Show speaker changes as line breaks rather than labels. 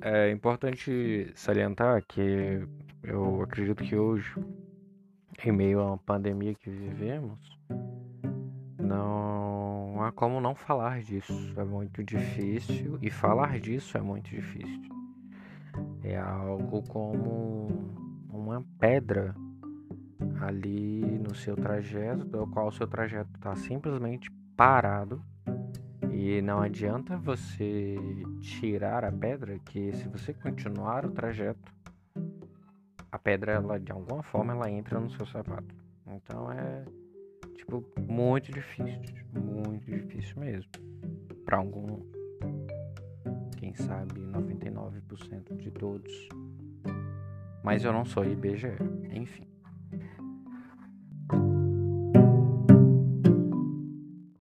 É importante salientar que eu acredito que hoje, em meio a uma pandemia que vivemos, não há como não falar disso. É muito difícil e falar disso é muito difícil. É algo como uma pedra ali no seu trajeto, do qual o seu trajeto está simplesmente parado e não adianta você tirar a pedra, que se você continuar o trajeto, a pedra ela de alguma forma ela entra no seu sapato. Então é tipo muito difícil, muito difícil mesmo. Para algum quem sabe 99% de todos. Mas eu não sou IBGE, enfim.